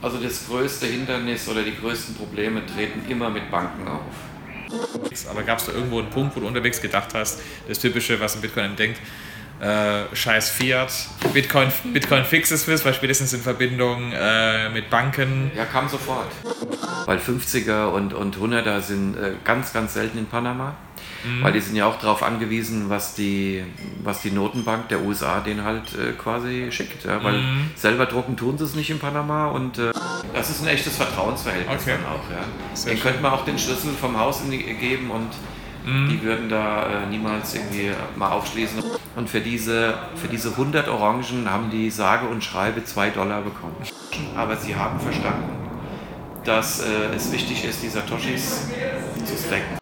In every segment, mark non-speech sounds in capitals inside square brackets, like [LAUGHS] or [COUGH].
Also das größte Hindernis oder die größten Probleme treten immer mit Banken auf. Aber gab es da irgendwo einen Punkt, wo du unterwegs gedacht hast, das Typische, was ein Bitcoin denkt, äh, scheiß Fiat, Bitcoin, Bitcoin fixes Swiss, weil spätestens in Verbindung äh, mit Banken. Ja, kam sofort. Weil 50er und, und 100er sind äh, ganz, ganz selten in Panama. Mhm. Weil die sind ja auch darauf angewiesen, was die, was die Notenbank der USA denen halt äh, quasi schickt. Ja? Weil mhm. selber drucken tun sie es nicht in Panama und äh, das ist ein echtes Vertrauensverhältnis okay. dann auch. Ja? Den könnte man auch den Schlüssel vom Haus geben und mhm. die würden da äh, niemals irgendwie mal aufschließen. Und für diese, für diese 100 Orangen haben die sage und schreibe 2 Dollar bekommen. Aber sie haben verstanden, dass äh, es wichtig ist, die Satoshis zu stacken.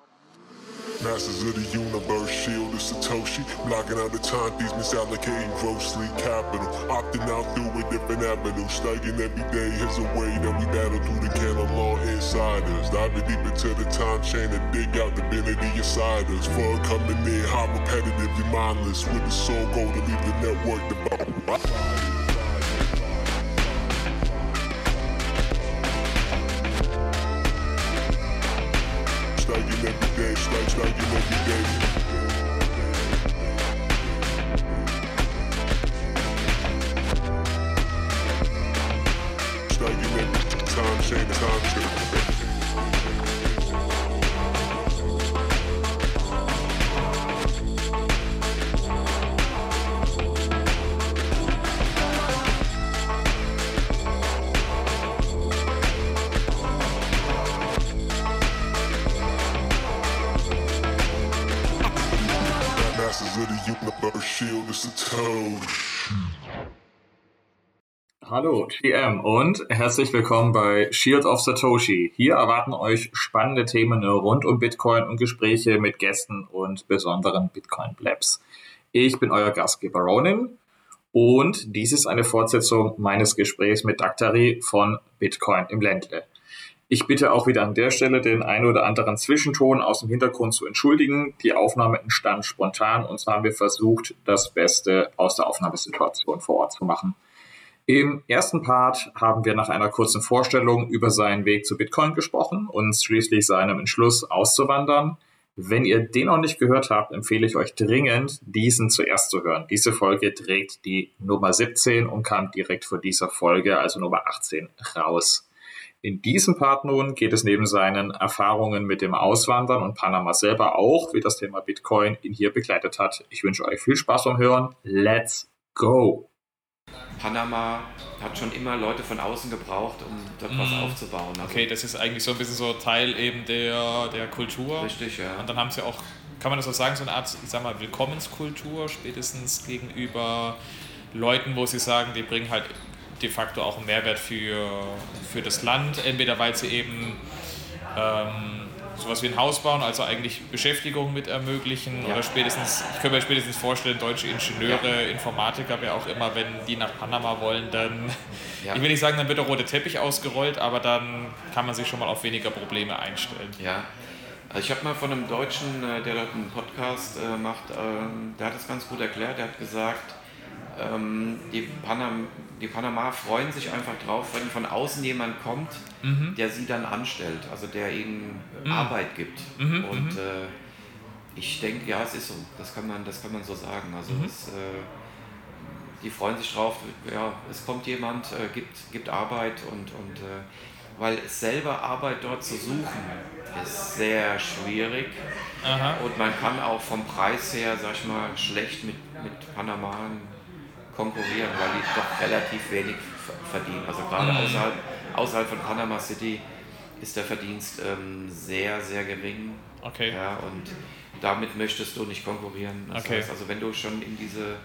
Masters of the universe, shield of Satoshi. Blocking out the time thieves, misallocating grossly capital. Opting out through a different avenue. Studying every day is a way that we battle through the canon law insiders. Diving deep into the time chain and dig out divinity inside us. Fun coming in, high repetitively mindless. With the soul goal to leave the network devout. Stacks, now you know me, baby. GM und herzlich willkommen bei Shield of Satoshi. Hier erwarten euch spannende Themen rund um Bitcoin und Gespräche mit Gästen und besonderen Bitcoin-Blabs. Ich bin euer Gastgeber Ronin und dies ist eine Fortsetzung meines Gesprächs mit Daktari von Bitcoin im Ländle. Ich bitte auch wieder an der Stelle den ein oder anderen Zwischenton aus dem Hintergrund zu entschuldigen. Die Aufnahme entstand spontan und zwar haben wir versucht, das Beste aus der Aufnahmesituation vor Ort zu machen. Im ersten Part haben wir nach einer kurzen Vorstellung über seinen Weg zu Bitcoin gesprochen und schließlich seinem Entschluss auszuwandern. Wenn ihr den noch nicht gehört habt, empfehle ich euch dringend, diesen zuerst zu hören. Diese Folge trägt die Nummer 17 und kam direkt vor dieser Folge, also Nummer 18, raus. In diesem Part nun geht es neben seinen Erfahrungen mit dem Auswandern und Panama selber auch, wie das Thema Bitcoin ihn hier begleitet hat. Ich wünsche euch viel Spaß beim Hören. Let's go! Panama hat schon immer Leute von außen gebraucht, um dort mm. was mhm. aufzubauen. Also okay, das ist eigentlich so ein bisschen so Teil eben der, der Kultur. Richtig, ja. Und dann haben sie auch, kann man das auch sagen, so eine Art, ich sag mal, Willkommenskultur, spätestens gegenüber Leuten, wo sie sagen, die bringen halt de facto auch einen Mehrwert für, für das Land, entweder weil sie eben ähm, sowas wie ein Haus bauen, also eigentlich Beschäftigung mit ermöglichen ja. oder spätestens, ich könnte mir spätestens vorstellen, deutsche Ingenieure, ja. Informatiker, wer auch immer, wenn die nach Panama wollen, dann, ja. ich will nicht sagen, dann wird der rote Teppich ausgerollt, aber dann kann man sich schon mal auf weniger Probleme einstellen. Ja, also ich habe mal von einem Deutschen, äh, der dort einen Podcast äh, macht, ähm, der hat das ganz gut erklärt, der hat gesagt, ähm, die, Panam, die Panama freuen sich einfach drauf, wenn von außen jemand kommt, mhm. der sie dann anstellt, also der ihnen mhm. Arbeit gibt. Mhm. Und mhm. äh, ich denke, ja, es ist so, das kann man, das kann man so sagen. Also mhm. es, äh, die freuen sich drauf, ja, es kommt jemand, äh, gibt, gibt Arbeit und, und äh, weil selber Arbeit dort zu suchen, ist sehr schwierig. Aha. Und man kann auch vom Preis her, sag ich mal, schlecht mit, mit Panamaen konkurrieren, weil die doch relativ wenig verdienen. Also gerade mhm. außerhalb, außerhalb von Panama City ist der Verdienst ähm, sehr, sehr gering. Okay. Ja, und damit möchtest du nicht konkurrieren. Das okay. heißt also, wenn du schon in diese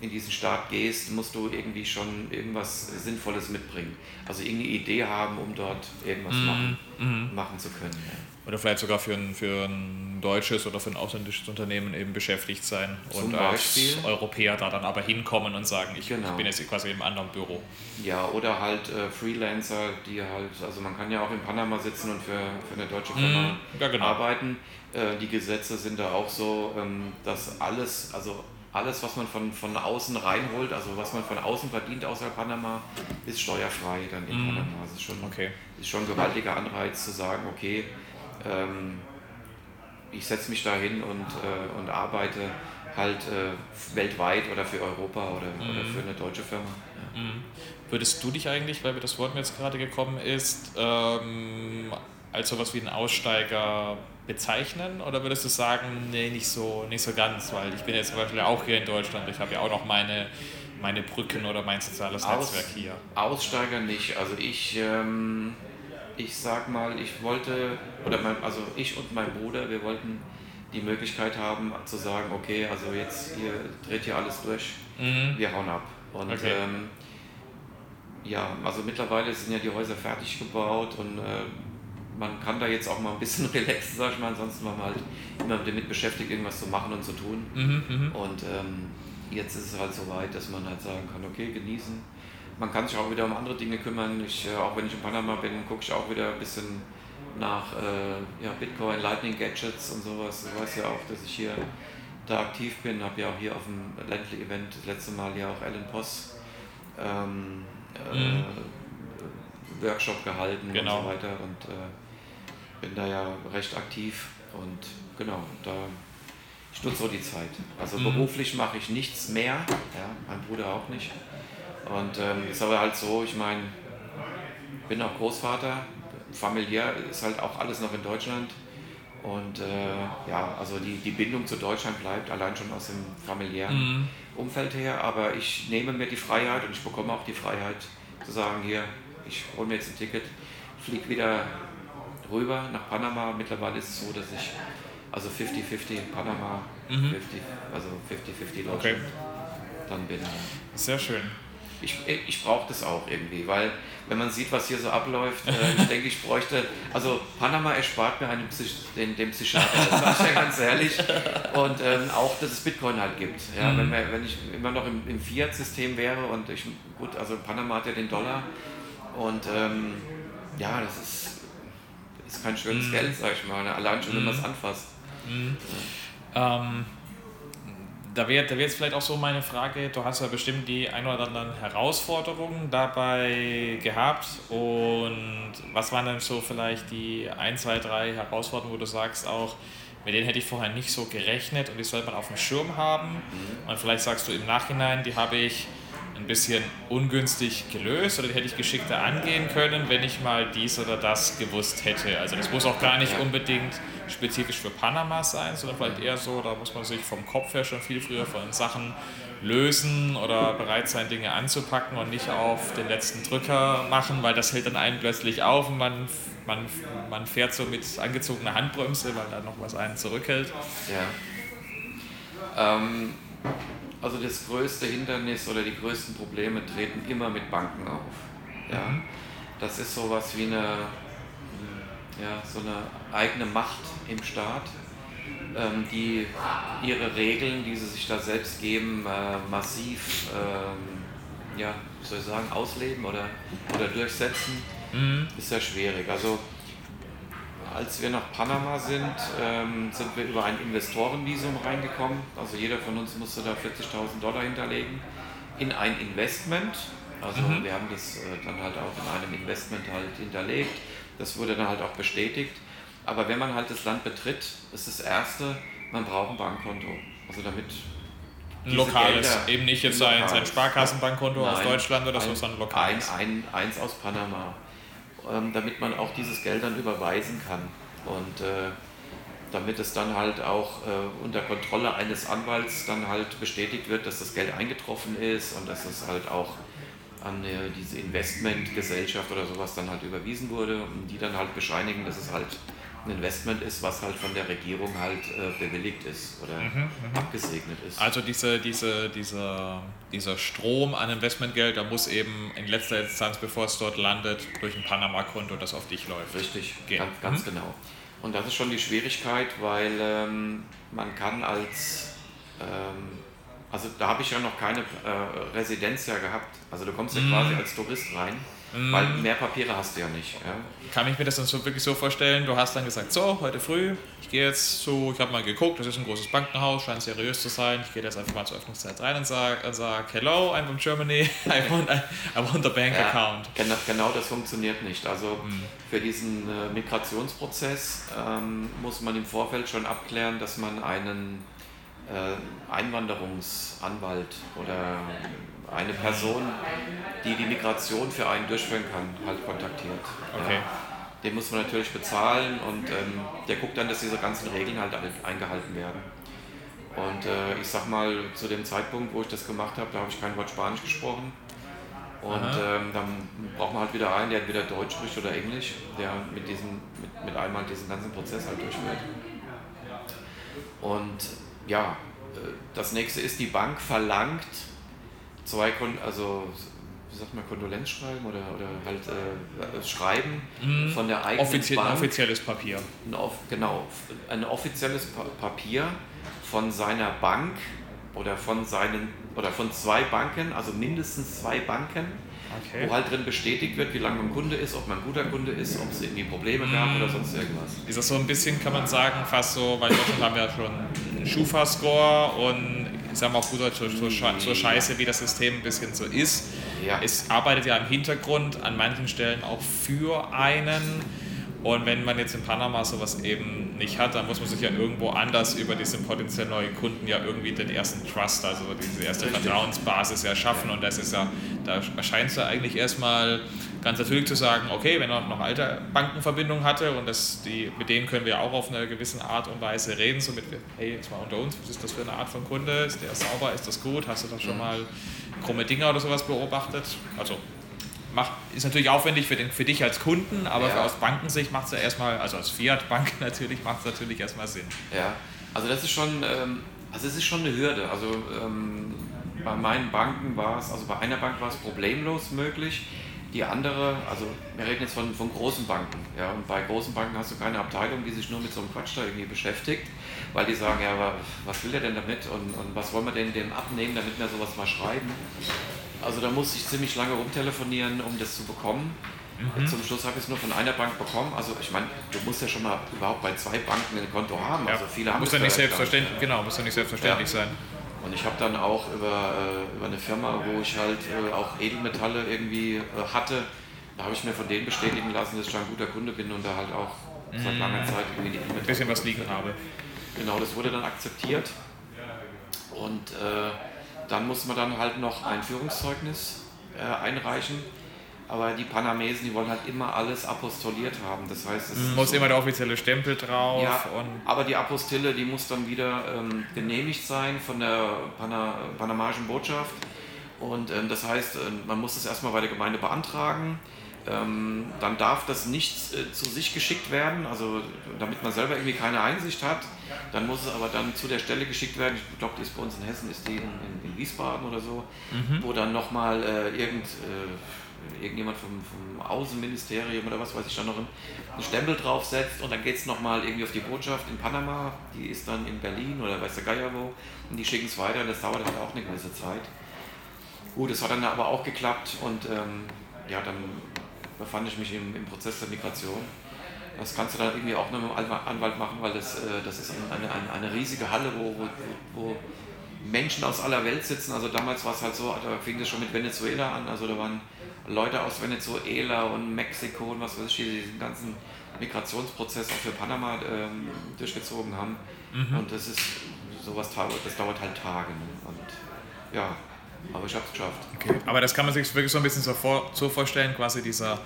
in diesen Staat gehst, musst du irgendwie schon irgendwas Sinnvolles mitbringen. Also irgendeine Idee haben, um dort irgendwas mm, machen, mm. machen zu können. Ja. Oder vielleicht sogar für ein, für ein deutsches oder für ein ausländisches Unternehmen eben beschäftigt sein Zum und Beispiel. als Europäer da dann aber hinkommen und sagen, ich, genau. ich bin jetzt quasi im anderen Büro. Ja, oder halt äh, Freelancer, die halt, also man kann ja auch in Panama sitzen und für, für eine deutsche Firma mm, ja, genau. arbeiten. Äh, die Gesetze sind da auch so, ähm, dass alles, also alles, was man von, von außen reinholt, also was man von außen verdient außerhalb Panama, ist steuerfrei dann in mm. Panama. Das ist schon, okay. ist schon ein gewaltiger Anreiz zu sagen, okay, ähm, ich setze mich da hin und, äh, und arbeite halt äh, weltweit oder für Europa oder, mm. oder für eine deutsche Firma. Ja. Mm. Würdest du dich eigentlich, weil mir das Wort mir jetzt gerade gekommen ist, ähm, als sowas wie ein Aussteiger bezeichnen oder würdest du sagen, nee, nicht so, nicht so ganz, weil ich bin jetzt zum Beispiel auch hier in Deutschland, ich habe ja auch noch meine, meine Brücken oder mein soziales Aus, Netzwerk hier. Aussteiger nicht, also ich, ähm, ich sag mal, ich wollte, oder mein, also ich und mein Bruder, wir wollten die Möglichkeit haben zu sagen, okay, also jetzt hier dreht hier alles durch, mhm. wir hauen ab. Und okay. ähm, ja, also mittlerweile sind ja die Häuser fertig gebaut und äh, man kann da jetzt auch mal ein bisschen [LAUGHS] relaxen, sag ich mal. Ansonsten war man halt immer damit beschäftigt, irgendwas zu machen und zu tun. Mhm, mhm, und ähm, jetzt ist es halt so weit, dass man halt sagen kann, okay, genießen. Man kann sich auch wieder um andere Dinge kümmern. Ich, äh, auch wenn ich in Panama bin, gucke ich auch wieder ein bisschen nach äh, ja, Bitcoin, Lightning Gadgets und sowas. Du weißt ja auch, dass ich hier da aktiv bin. Habe ja auch hier auf dem Ländle Event das letzte Mal ja auch Alan Poss ähm, äh, mhm. Workshop gehalten genau. und so weiter. Und äh, bin da ja recht aktiv und genau, da ich nutze so die Zeit. Also mhm. beruflich mache ich nichts mehr, ja, mein Bruder auch nicht. Und ähm, ist aber halt so, ich meine, bin auch Großvater, familiär ist halt auch alles noch in Deutschland. Und äh, ja, also die, die Bindung zu Deutschland bleibt allein schon aus dem familiären mhm. Umfeld her. Aber ich nehme mir die Freiheit und ich bekomme auch die Freiheit zu sagen, hier, ich hole mir jetzt ein Ticket, fliege wieder rüber nach Panama. Mittlerweile ist es so, dass ich also 50-50 Panama, mhm. 50, also 50-50 Deutschland okay. dann bin. Sehr schön. Ich, ich brauche das auch irgendwie, weil wenn man sieht, was hier so abläuft, äh, ich [LAUGHS] denke, ich bräuchte, also Panama erspart mir einen Psych, den, den Psychiater, das sage ich ja ganz ehrlich. Und ähm, auch, dass es Bitcoin halt gibt. Ja, mhm. wenn, wir, wenn ich immer noch im, im Fiat-System wäre und ich, gut, also Panama hat ja den Dollar und ähm, ja, das ist ist kein schönes mm. Geld, sag ich mal. Ne? Allein schon, mm. wenn man es anfasst. Mm. Ähm, da wäre da wär jetzt vielleicht auch so meine Frage, du hast ja bestimmt die ein oder anderen Herausforderungen dabei gehabt. Und was waren denn so vielleicht die ein, zwei, drei Herausforderungen, wo du sagst auch, mit denen hätte ich vorher nicht so gerechnet und die sollte man auf dem Schirm haben? Mhm. und vielleicht sagst du im Nachhinein, die habe ich ein bisschen ungünstig gelöst oder die hätte ich geschickter angehen können, wenn ich mal dies oder das gewusst hätte. Also das muss auch gar nicht unbedingt spezifisch für Panama sein, sondern vielleicht eher so, da muss man sich vom Kopf her schon viel früher von Sachen lösen oder bereit sein, Dinge anzupacken und nicht auf den letzten Drücker machen, weil das hält dann einen plötzlich auf und man, man, man fährt so mit angezogener Handbremse, weil da noch was einen zurückhält. Ja. Ähm also das größte Hindernis oder die größten Probleme treten immer mit Banken auf. Ja? Mhm. Das ist sowas wie eine, ja, so eine eigene Macht im Staat, ähm, die ihre Regeln, die sie sich da selbst geben, äh, massiv ähm, ja, soll ich sagen, ausleben oder, oder durchsetzen, mhm. ist sehr schwierig. Also als wir nach Panama sind, ähm, sind wir über ein Investorenvisum reingekommen. Also jeder von uns musste da 40.000 Dollar hinterlegen in ein Investment. Also mhm. wir haben das äh, dann halt auch in einem Investment halt hinterlegt. Das wurde dann halt auch bestätigt. Aber wenn man halt das Land betritt, ist das Erste, man braucht ein Bankkonto. Also damit ein lokales, Gelder, eben nicht jetzt sein, sein Sparkassenbankkonto aus Deutschland oder so, sondern lokales. Ein, ein, eins aus Panama. Ähm, damit man auch dieses Geld dann überweisen kann. Und äh, damit es dann halt auch äh, unter Kontrolle eines Anwalts dann halt bestätigt wird, dass das Geld eingetroffen ist und dass es halt auch an äh, diese Investmentgesellschaft oder sowas dann halt überwiesen wurde und die dann halt bescheinigen, dass es halt ein Investment ist, was halt von der Regierung halt äh, bewilligt ist oder mhm, mhm. abgesegnet ist. Also diese, diese, dieser, dieser Strom an Investmentgeld, da muss eben in letzter Instanz, bevor es dort landet, durch ein Panama-Konto, das auf dich läuft. Richtig, gehen. ganz, ganz mhm. genau. Und das ist schon die Schwierigkeit, weil ähm, man kann als ähm, Also da habe ich ja noch keine äh, Residenz ja gehabt. Also du kommst ja mm. quasi als Tourist rein. Weil mehr Papiere hast du ja nicht. Ja? Kann ich mir das dann so wirklich so vorstellen? Du hast dann gesagt, so, heute früh, ich gehe jetzt zu, ich habe mal geguckt, das ist ein großes Bankenhaus, scheint seriös zu sein. Ich gehe jetzt einfach mal zur Öffnungszeit rein und sage, sag, hello, I'm from Germany, [LAUGHS] I want, I, want a bank ja, account. Genau, genau das funktioniert nicht. Also mm. für diesen äh, Migrationsprozess ähm, muss man im Vorfeld schon abklären, dass man einen äh, Einwanderungsanwalt oder eine Person, die die Migration für einen durchführen kann, halt kontaktiert. Okay. Ja. Den muss man natürlich bezahlen und ähm, der guckt dann, dass diese ganzen Regeln halt eingehalten werden. Und äh, ich sag mal, zu dem Zeitpunkt, wo ich das gemacht habe, da habe ich kein Wort Spanisch gesprochen. Und ähm, dann braucht man halt wieder einen, der entweder Deutsch spricht oder Englisch, der mit, diesem, mit, mit einmal diesen ganzen Prozess halt durchführt. Und ja, äh, das nächste ist, die Bank verlangt zwei, Kon also wie sagt man, Kondolenzschreiben oder, oder halt äh, Schreiben mhm. von der eigenen Offizie Bank. Ein offizielles Papier. Ein, genau, ein offizielles pa Papier von seiner Bank oder von seinen oder von zwei Banken, also mindestens zwei Banken, okay. wo halt drin bestätigt wird, wie lange man Kunde ist, ob man ein guter Kunde ist, ob es irgendwie Probleme gab oder sonst irgendwas. Ist das so ein bisschen, kann man sagen, fast so, weil in Deutschland haben wir ja schon einen Schufa-Score und ich sage mal auch gut so, so, so scheiße, wie das System ein bisschen so ist. Ja. Es arbeitet ja im Hintergrund an manchen Stellen auch für einen. Und wenn man jetzt in Panama sowas eben nicht hat, dann muss man sich ja irgendwo anders über diese potenziell neuen Kunden ja irgendwie den ersten Trust, also diese erste Richtig. Vertrauensbasis ja schaffen. Und das ist ja, da erscheint es ja eigentlich erstmal ganz natürlich zu sagen, okay, wenn er noch alte Bankenverbindungen hatte und das, die, mit denen können wir auch auf eine gewisse Art und Weise reden, so mit, hey, jetzt mal unter uns, was ist das für eine Art von Kunde? Ist der sauber? Ist das gut? Hast du da schon mhm. mal krumme Dinger oder sowas beobachtet? Also macht, ist natürlich aufwendig für, den, für dich als Kunden, aber ja. aus Bankensicht macht es ja erstmal, also als Fiat-Bank [LAUGHS] natürlich, macht es natürlich erstmal Sinn. Ja, also das ist schon, ähm, also es ist schon eine Hürde. Also ähm, bei meinen Banken war es, also bei einer Bank war es problemlos möglich. Die andere, also wir reden jetzt von, von großen Banken, ja, und bei großen Banken hast du keine Abteilung, die sich nur mit so einem Quatsch da irgendwie beschäftigt, weil die sagen, ja, aber was will der denn damit und, und was wollen wir denn dem abnehmen, damit wir sowas mal schreiben. Also da musste ich ziemlich lange rumtelefonieren, um das zu bekommen. Mhm. Zum Schluss habe ich es nur von einer Bank bekommen. Also ich meine, du musst ja schon mal überhaupt bei zwei Banken ein Konto haben. Also viele haben muss ja nicht selbstverständlich, genau, muss ja nicht selbstverständlich ja. sein. Und ich habe dann auch über, äh, über eine Firma, wo ich halt äh, auch Edelmetalle irgendwie äh, hatte, da habe ich mir von denen bestätigen lassen, dass ich ein guter Kunde bin und da halt auch seit mhm. langer Zeit irgendwie die Edelmetalle. Ein bisschen was liegen habe. Genau, das wurde dann akzeptiert. Und äh, dann muss man dann halt noch ein Führungszeugnis äh, einreichen. Aber die Panamesen, die wollen halt immer alles apostoliert haben. Das heißt, es muss so, immer der offizielle Stempel drauf. Ja, aber die Apostille, die muss dann wieder ähm, genehmigt sein von der Pana, panamischen Botschaft. Und ähm, das heißt, äh, man muss das erstmal bei der Gemeinde beantragen. Ähm, dann darf das nicht äh, zu sich geschickt werden, also damit man selber irgendwie keine Einsicht hat. Dann muss es aber dann zu der Stelle geschickt werden. Ich glaube, die ist bei uns in Hessen, ist die in, in, in Wiesbaden oder so, mhm. wo dann nochmal äh, irgend, äh, irgendjemand vom, vom, Außenministerium oder was weiß ich dann noch einen, Stempel draufsetzt und dann geht es nochmal irgendwie auf die Botschaft in Panama, die ist dann in Berlin oder weiß der Geier wo und die schicken es weiter und das dauert halt auch eine gewisse Zeit. Gut, es hat dann aber auch geklappt und ähm, ja, dann befand ich mich im, im Prozess der Migration. Das kannst du dann irgendwie auch nur mit dem Anwalt machen, weil das, äh, das ist eine, eine, eine riesige Halle, wo, wo, wo Menschen aus aller Welt sitzen. Also damals war es halt so, da fing das schon mit Venezuela an. Also da waren Leute aus Venezuela und Mexiko und was weiß ich, die diesen ganzen Migrationsprozess auch für Panama ähm, durchgezogen haben. Mhm. Und das ist sowas, das dauert halt Tage. Ne? Und ja, aber ich habe es geschafft. Okay. Aber das kann man sich wirklich so ein bisschen so, vor, so vorstellen, quasi dieser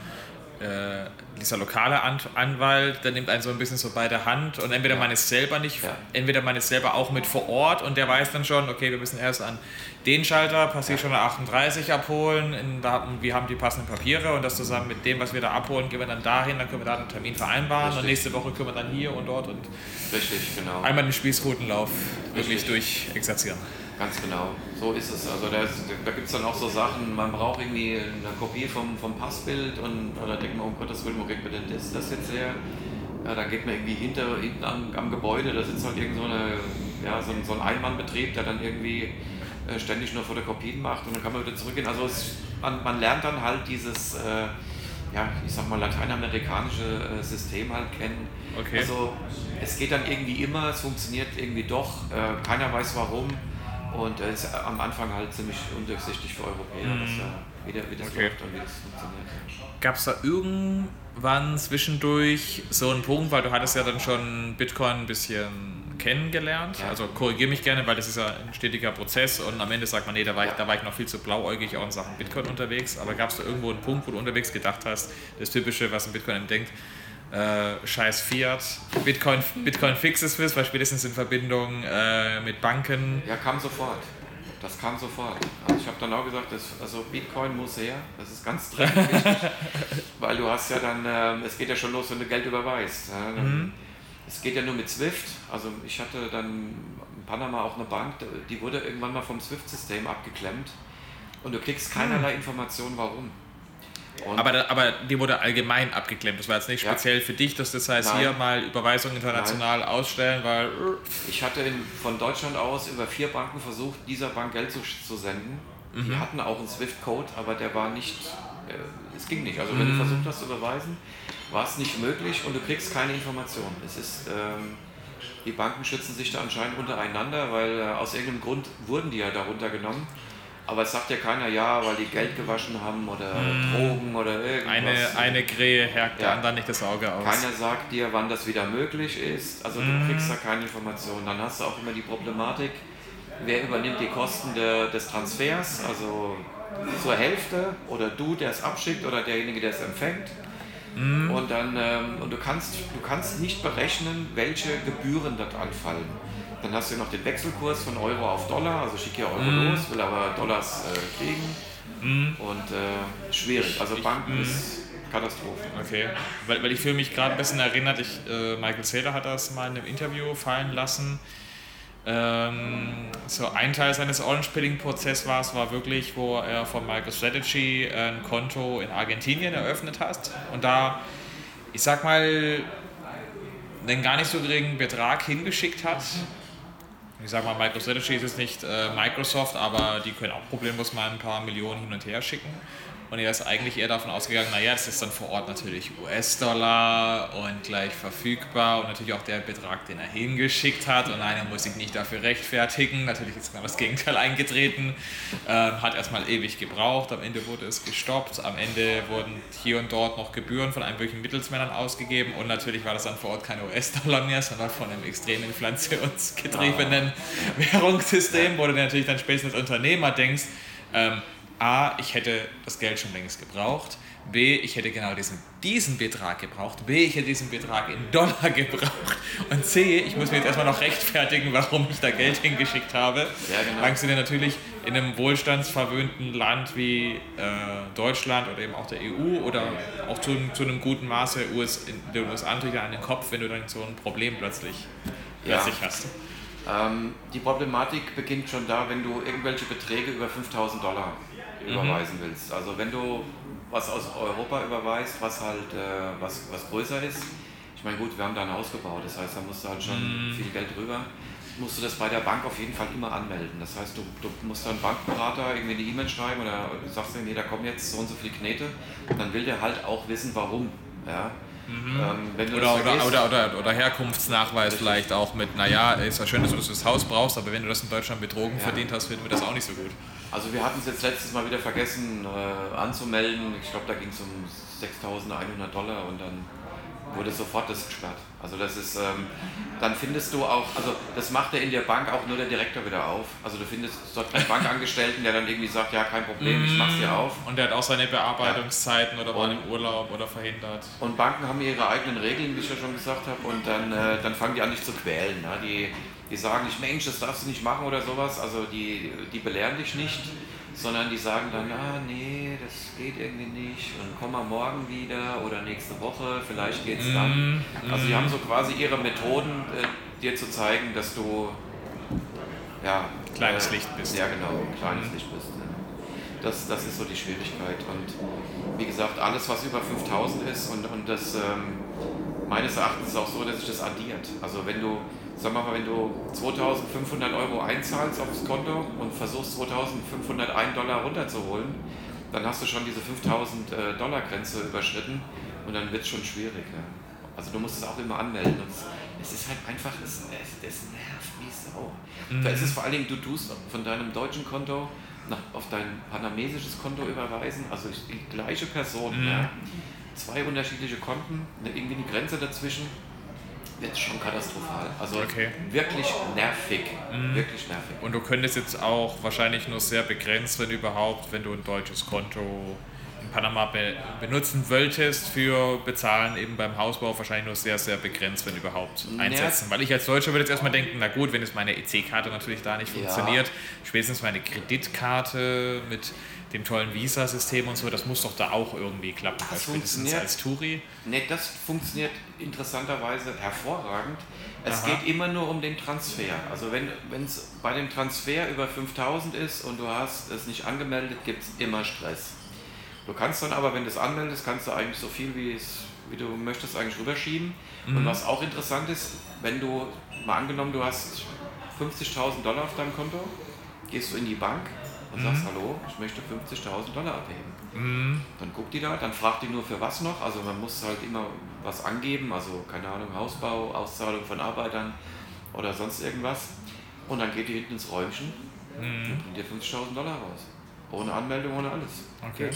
äh, dieser lokale Anwalt, der nimmt einen so ein bisschen so bei der Hand und entweder ja. man ist selber nicht, ja. entweder man ist selber auch mit vor Ort und der weiß dann schon, okay, wir müssen erst an den Schalter Passierschalter ja. 38 abholen, in, da, wir haben die passenden Papiere und das zusammen mit dem, was wir da abholen, gehen wir dann dahin, dann können wir da einen Termin vereinbaren Richtig. und nächste Woche können wir dann hier und dort und Richtig, genau. einmal den Spießrutenlauf wirklich durchexerzieren. Ganz genau, so ist es. Also da, da gibt es dann auch so Sachen, man braucht irgendwie eine Kopie vom, vom Passbild und oder denkt man, um Gottes Willen, wo kriegt man denn das, das jetzt her? Ja, dann geht man irgendwie hinter, hinten am, am Gebäude, da sitzt halt irgend so, eine, ja, so, ein, so ein Einmannbetrieb, der dann irgendwie äh, ständig nur Fotokopien macht und dann kann man wieder zurückgehen. Also es, man, man lernt dann halt dieses, äh, ja, ich sag mal, lateinamerikanische äh, System halt kennen. Okay. Also es geht dann irgendwie immer, es funktioniert irgendwie doch, äh, keiner weiß warum und es ist am Anfang halt ziemlich undurchsichtig für Europäer, mhm. Wie, der, wie das okay. läuft und wie das funktioniert. Gab es da irgendwann zwischendurch so einen Punkt, weil du hattest ja dann schon Bitcoin ein bisschen kennengelernt. Ja. Also korrigiere mich gerne, weil das ist ja ein stetiger Prozess und am Ende sagt man, nee, da war, ich, da war ich noch viel zu blauäugig auch in Sachen Bitcoin unterwegs. Aber gab es da irgendwo einen Punkt, wo du unterwegs gedacht hast, das Typische, was ein Bitcoin denkt, äh, scheiß Fiat, Bitcoin, Bitcoin fixes ist, weil spätestens in Verbindung äh, mit Banken. Ja, kam sofort. Das kam sofort. Also ich habe dann auch gesagt, dass, also Bitcoin muss her, das ist ganz dringend wichtig, [LAUGHS] weil du hast ja dann, äh, es geht ja schon los, wenn du Geld überweist. Ja, mhm. Es geht ja nur mit SWIFT. Also ich hatte dann in Panama auch eine Bank, die wurde irgendwann mal vom SWIFT-System abgeklemmt und du kriegst keinerlei hm. Informationen, warum. Aber, aber die wurde allgemein abgeklemmt. Das war jetzt nicht speziell ja. für dich, dass das heißt, Nein. hier mal Überweisungen international Nein. ausstellen, weil. Ich hatte in, von Deutschland aus über vier Banken versucht, dieser Bank Geld zu, zu senden. Mhm. Die hatten auch einen SWIFT-Code, aber der war nicht. Äh, es ging nicht. Also, wenn mhm. du versucht hast zu überweisen, war es nicht möglich und du kriegst keine Informationen. Es ist, ähm, die Banken schützen sich da anscheinend untereinander, weil äh, aus irgendeinem Grund wurden die ja darunter genommen. Aber es sagt ja keiner ja, weil die Geld gewaschen haben oder hm. Drogen oder irgendwas. Eine, eine Krähe herkt ja. der anderen nicht das Auge aus. Keiner sagt dir, wann das wieder möglich ist. Also hm. du kriegst da keine Informationen. Dann hast du auch immer die Problematik, wer übernimmt die Kosten de, des Transfers, also zur Hälfte oder du, der es abschickt oder derjenige, der es empfängt. Mhm. Und, dann, ähm, und du, kannst, du kannst nicht berechnen, welche Gebühren dort anfallen. Dann hast du noch den Wechselkurs von Euro auf Dollar, also schick ja Euro mhm. los, will aber Dollars äh, kriegen. Mhm. Und äh, schwierig. Also Banken ich, ist Katastrophe. Okay, weil, weil ich fühle mich gerade ein bisschen erinnert, ich, äh, Michael Saylor hat das mal in einem Interview fallen lassen ähm, so ein Teil seines Orange-Pilling-Prozesses war, war wirklich, wo er von MicroStrategy ein Konto in Argentinien eröffnet hat und da, ich sag mal, einen gar nicht so geringen Betrag hingeschickt hat. Ich sag mal, MicroStrategy ist jetzt nicht äh, Microsoft, aber die können auch problemlos mal ein paar Millionen hin und her schicken. Und er ist eigentlich eher davon ausgegangen, naja, das ist dann vor Ort natürlich US-Dollar und gleich verfügbar und natürlich auch der Betrag, den er hingeschickt hat. Und nein, er muss sich nicht dafür rechtfertigen. Natürlich ist genau das Gegenteil [LAUGHS] eingetreten. Ähm, hat erstmal ewig gebraucht. Am Ende wurde es gestoppt. Am Ende wurden hier und dort noch Gebühren von irgendwelchen Mittelsmännern ausgegeben. Und natürlich war das dann vor Ort kein US-Dollar mehr, sondern von einem extrem inflationsgetriebenen Währungssystem, wo du natürlich dann spätestens als Unternehmer denkst, ähm, A, ich hätte das Geld schon längst gebraucht. B, ich hätte genau diesen, diesen Betrag gebraucht. B, ich hätte diesen Betrag in Dollar [LAUGHS] gebraucht. Und C, ich muss mir jetzt erstmal noch rechtfertigen, warum ich da Geld hingeschickt habe. Ja, genau. Langst du dir natürlich in einem wohlstandsverwöhnten Land wie äh, Deutschland oder eben auch der EU oder auch zu, zu einem guten Maße US, in den USA natürlich an den Kopf, wenn du dann so ein Problem plötzlich, ja. plötzlich hast. Ähm, die Problematik beginnt schon da, wenn du irgendwelche Beträge über 5000 Dollar mhm. überweisen willst. Also wenn du was aus Europa überweist, was halt äh, was, was größer ist, ich meine gut, wir haben da ein Haus gebaut, das heißt, da musst du halt schon mhm. viel Geld drüber, musst du das bei der Bank auf jeden Fall immer anmelden. Das heißt, du, du musst dann Bankberater irgendwie eine E-Mail schreiben oder sagst dir, nee, da kommen jetzt so und so viele Knete und dann will der halt auch wissen, warum. Ja? Mhm. Ähm, oder, oder, oder, oder, oder, Herkunftsnachweis vielleicht auch mit, naja, ist ja schön, dass du das Haus brauchst, aber wenn du das in Deutschland mit Drogen ja. verdient hast, finden wir das auch nicht so gut. Also wir hatten es jetzt letztes Mal wieder vergessen äh, anzumelden. Ich glaube, da ging es um 6.100 Dollar und dann wurde sofort das gesperrt. Also das ist, ähm, dann findest du auch, also das macht der in der Bank auch nur der Direktor wieder auf. Also du findest dort einen Bankangestellten, der dann irgendwie sagt, ja kein Problem, ich mach's dir mm. auf. Und der hat auch seine Bearbeitungszeiten ja. oder war im Urlaub oder verhindert. Und Banken haben ihre eigenen Regeln, wie ich ja schon gesagt habe, und dann, äh, dann fangen die an dich zu quälen. Ne? Die, die sagen nicht, Mensch, das darfst du nicht machen oder sowas. Also die, die belehren dich nicht sondern die sagen dann, ah nee, das geht irgendwie nicht und komm mal morgen wieder oder nächste Woche, vielleicht geht's dann. Mm, also die haben so quasi ihre Methoden, äh, dir zu zeigen, dass du ja, kleines äh, Licht bist. Ja genau, kleines mm. Licht bist. Das, das ist so die Schwierigkeit. Und wie gesagt, alles was über 5000 ist und, und das ähm, meines Erachtens ist auch so, dass sich das addiert. Also wenn du sagen wir mal, wenn du 2500 Euro einzahlst aufs Konto und versuchst 2501 Dollar runterzuholen, dann hast du schon diese 5000 äh, Dollar Grenze überschritten und dann wird es schon schwierig. Ja. Also du musst es auch immer anmelden. Und es, es ist halt einfach, es, es, es nervt wie Sau. Mhm. Da ist es vor allen Dingen, du tust von deinem deutschen Konto nach, auf dein panamesisches Konto überweisen, also die gleiche Person, mhm. ja, zwei unterschiedliche Konten, irgendwie eine Grenze dazwischen wird schon katastrophal. Also okay. wirklich nervig. Mhm. Wirklich nervig. Und du könntest jetzt auch wahrscheinlich nur sehr begrenzt, wenn überhaupt, wenn du ein deutsches Konto in Panama be benutzen wolltest für Bezahlen eben beim Hausbau, wahrscheinlich nur sehr, sehr begrenzt, wenn überhaupt einsetzen. Ja. Weil ich als Deutscher würde jetzt erstmal denken, na gut, wenn jetzt meine EC-Karte natürlich da nicht funktioniert, ja. spätestens meine Kreditkarte mit dem tollen Visa-System und so, das muss doch da auch irgendwie klappen. Das funktioniert als Touri. Ne, das funktioniert interessanterweise hervorragend. Es Aha. geht immer nur um den Transfer. Also wenn es bei dem Transfer über 5000 ist und du hast es nicht angemeldet, gibt es immer Stress. Du kannst dann aber, wenn du es anmeldest, kannst du eigentlich so viel wie, es, wie du möchtest eigentlich rüberschieben. Mhm. Und was auch interessant ist, wenn du, mal angenommen, du hast 50.000 Dollar auf deinem Konto, gehst du in die Bank und mhm. sagst, hallo, ich möchte 50.000 Dollar abheben. Mhm. Dann guckt die da, dann fragt die nur für was noch. Also man muss halt immer was angeben, also keine Ahnung, Hausbau, Auszahlung von Arbeitern oder sonst irgendwas. Und dann geht die hinten ins Räumchen mhm. und bringt dir 50.000 Dollar raus. Ohne Anmeldung, ohne alles. Okay.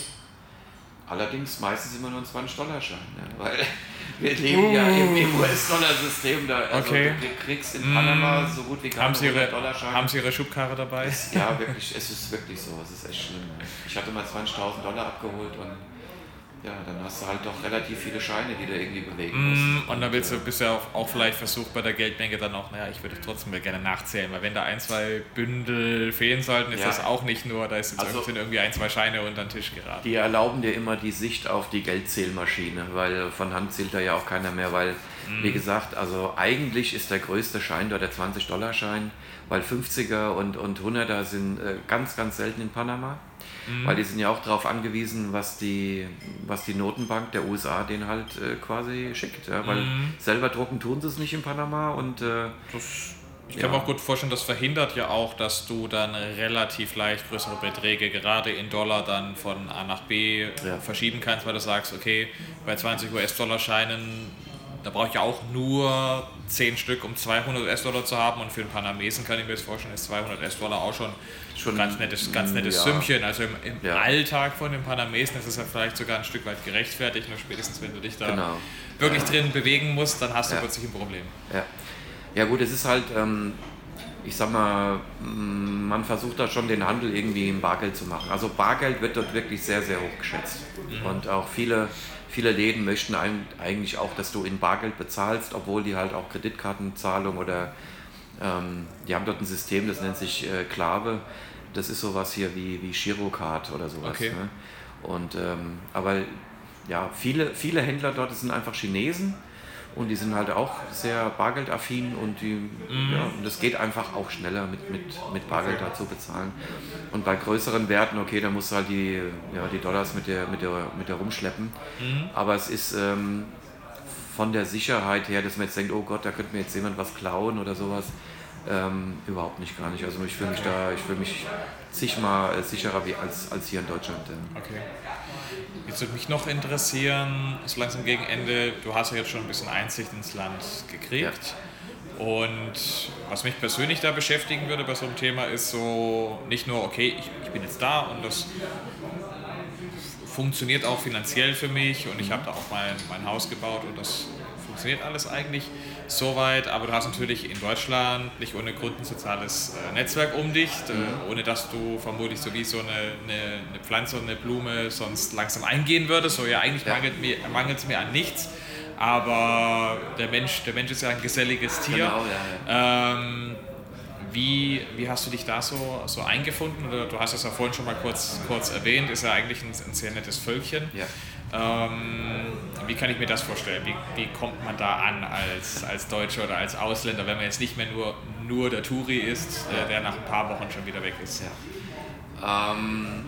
Allerdings meistens immer nur ein 20-Dollar-Schein, ne? weil [LAUGHS] wir leben uh. ja im, im US-Dollar-System. Da, also okay. Du kriegst in Panama mm. so gut wie keine Dollarscheine. Haben Sie Ihre Schubkarre dabei? Es, ja, wirklich, es ist wirklich so. Es ist echt schlimm. Ne? Ich hatte mal 20.000 Dollar abgeholt und ja, dann hast du halt doch relativ viele Scheine, die du irgendwie bewegen musst. Mm, und dann willst du, bist du ja auch, auch vielleicht versucht bei der Geldmenge dann auch, naja, ich würde trotzdem gerne nachzählen, weil wenn da ein, zwei Bündel fehlen sollten, ist ja. das auch nicht nur, da ist jetzt also, irgendwie ein, zwei Scheine unter den Tisch geraten. Die erlauben dir immer die Sicht auf die Geldzählmaschine, weil von Hand zählt da ja auch keiner mehr, weil, mm. wie gesagt, also eigentlich ist der größte Schein dort der 20-Dollar-Schein, weil 50er und, und 100er sind äh, ganz, ganz selten in Panama. Mhm. Weil die sind ja auch darauf angewiesen, was die, was die Notenbank der USA denen halt äh, quasi schickt. Ja? Weil mhm. selber drucken tun sie es nicht in Panama und äh, das ich kann ja. mir auch gut vorstellen, das verhindert ja auch, dass du dann relativ leicht größere Beträge gerade in Dollar dann von A nach B ja. verschieben kannst, weil du sagst, okay, bei 20 US-Dollar-Scheinen da brauche ich ja auch nur 10 Stück, um 200 US-Dollar zu haben. Und für einen Panamesen kann ich mir das vorstellen, ist 200 US-Dollar auch schon, schon ganz nettes, ganz nettes ja. Sümmchen. Also im, im ja. Alltag von dem Panamesen ist es ja vielleicht sogar ein Stück weit gerechtfertigt. Nur spätestens, wenn du dich da genau. wirklich ja. drin bewegen musst, dann hast du plötzlich ein Problem. Ja, ja gut, es ist halt... Ähm ich sag mal, man versucht da schon den Handel irgendwie im Bargeld zu machen. Also Bargeld wird dort wirklich sehr, sehr hoch geschätzt. Mhm. Und auch viele viele Läden möchten eigentlich auch, dass du in Bargeld bezahlst, obwohl die halt auch Kreditkartenzahlung oder ähm, die haben dort ein System, das nennt sich äh, Klave. Das ist sowas hier wie, wie Girocard oder sowas. Okay. Ne? Und, ähm, aber ja, viele, viele Händler dort sind einfach Chinesen und die sind halt auch sehr bargeldaffin und die, mhm. ja, das geht einfach auch schneller mit, mit, mit Bargeld da zu bezahlen. Und bei größeren Werten, okay, da musst du halt die, ja, die Dollars mit der, mit der, mit der rumschleppen. Mhm. Aber es ist ähm, von der Sicherheit her, dass man jetzt denkt, oh Gott, da könnte mir jetzt jemand was klauen oder sowas. Ähm, überhaupt nicht, gar nicht. Also ich fühle mich da, ich fühle mich zigmal sicherer wie als, als hier in Deutschland. Okay. Jetzt würde mich noch interessieren, so langsam gegen Ende, du hast ja jetzt schon ein bisschen Einsicht ins Land gekriegt. Ja. Und was mich persönlich da beschäftigen würde bei so einem Thema ist so nicht nur, okay, ich, ich bin jetzt da und das funktioniert auch finanziell für mich und ich habe da auch mein, mein Haus gebaut und das funktioniert alles eigentlich soweit, aber du hast natürlich in Deutschland nicht ohne Grund ein soziales äh, Netzwerk um dich, äh, mhm. ohne dass du vermutlich so wie so eine, eine, eine, Pflanze oder eine Blume sonst langsam eingehen würdest. So ja, eigentlich ja. mangelt es mir an nichts, aber der Mensch, der Mensch ist ja ein geselliges Tier. Genau, ja, ja. Ähm, wie, wie hast du dich da so, so eingefunden? Oder du hast es ja vorhin schon mal kurz, kurz erwähnt, ist ja eigentlich ein, ein sehr nettes Völkchen. Ja. Ähm, wie kann ich mir das vorstellen? Wie, wie kommt man da an als, als Deutscher oder als Ausländer, wenn man jetzt nicht mehr nur, nur der Touri ist, äh, der nach ein paar Wochen schon wieder weg ist? Ja. Ähm,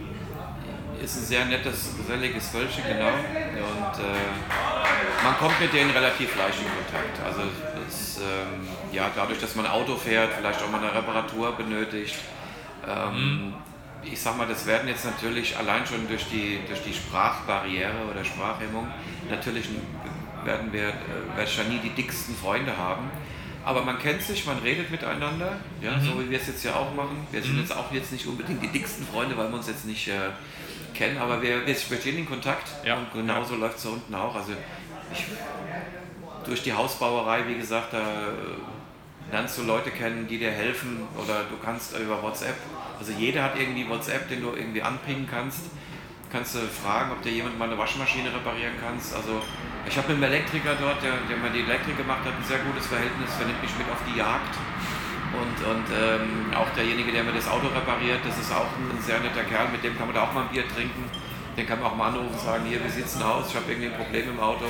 ist ein sehr nettes, geselliges Völkchen, genau. Und äh, man kommt mit denen relativ leicht in Kontakt. Also es, ähm, ja, dadurch, dass man Auto fährt, vielleicht auch mal eine Reparatur benötigt. Ähm, mhm. Ich sag mal, das werden jetzt natürlich allein schon durch die, durch die Sprachbarriere oder Sprachhemmung, natürlich werden wir, äh, werde ich ja nie die dicksten Freunde haben. Aber man kennt sich, man redet miteinander, ja, mhm. so wie wir es jetzt ja auch machen. Wir sind mhm. jetzt auch jetzt nicht unbedingt die dicksten Freunde, weil wir uns jetzt nicht äh, kennen, aber wir, wir stehen in Kontakt ja. und genauso ja. läuft es da unten auch. Also ich, durch die Hausbauerei, wie gesagt, da äh, lernst du Leute kennen, die dir helfen oder du kannst über WhatsApp, also jeder hat irgendwie WhatsApp, den du irgendwie anpingen kannst. Kannst du fragen, ob dir jemand mal eine Waschmaschine reparieren kannst. Also ich habe mit einem Elektriker dort, der, der mal die Elektrik gemacht hat, ein sehr gutes Verhältnis, der nimmt mich mit auf die Jagd. Und, und ähm, auch derjenige, der mir das Auto repariert, das ist auch ein sehr netter Kerl, mit dem kann man da auch mal ein Bier trinken. Den kann man auch mal anrufen und sagen, hier, wie sieht's denn aus? Ich habe irgendwie ein Problem im Auto.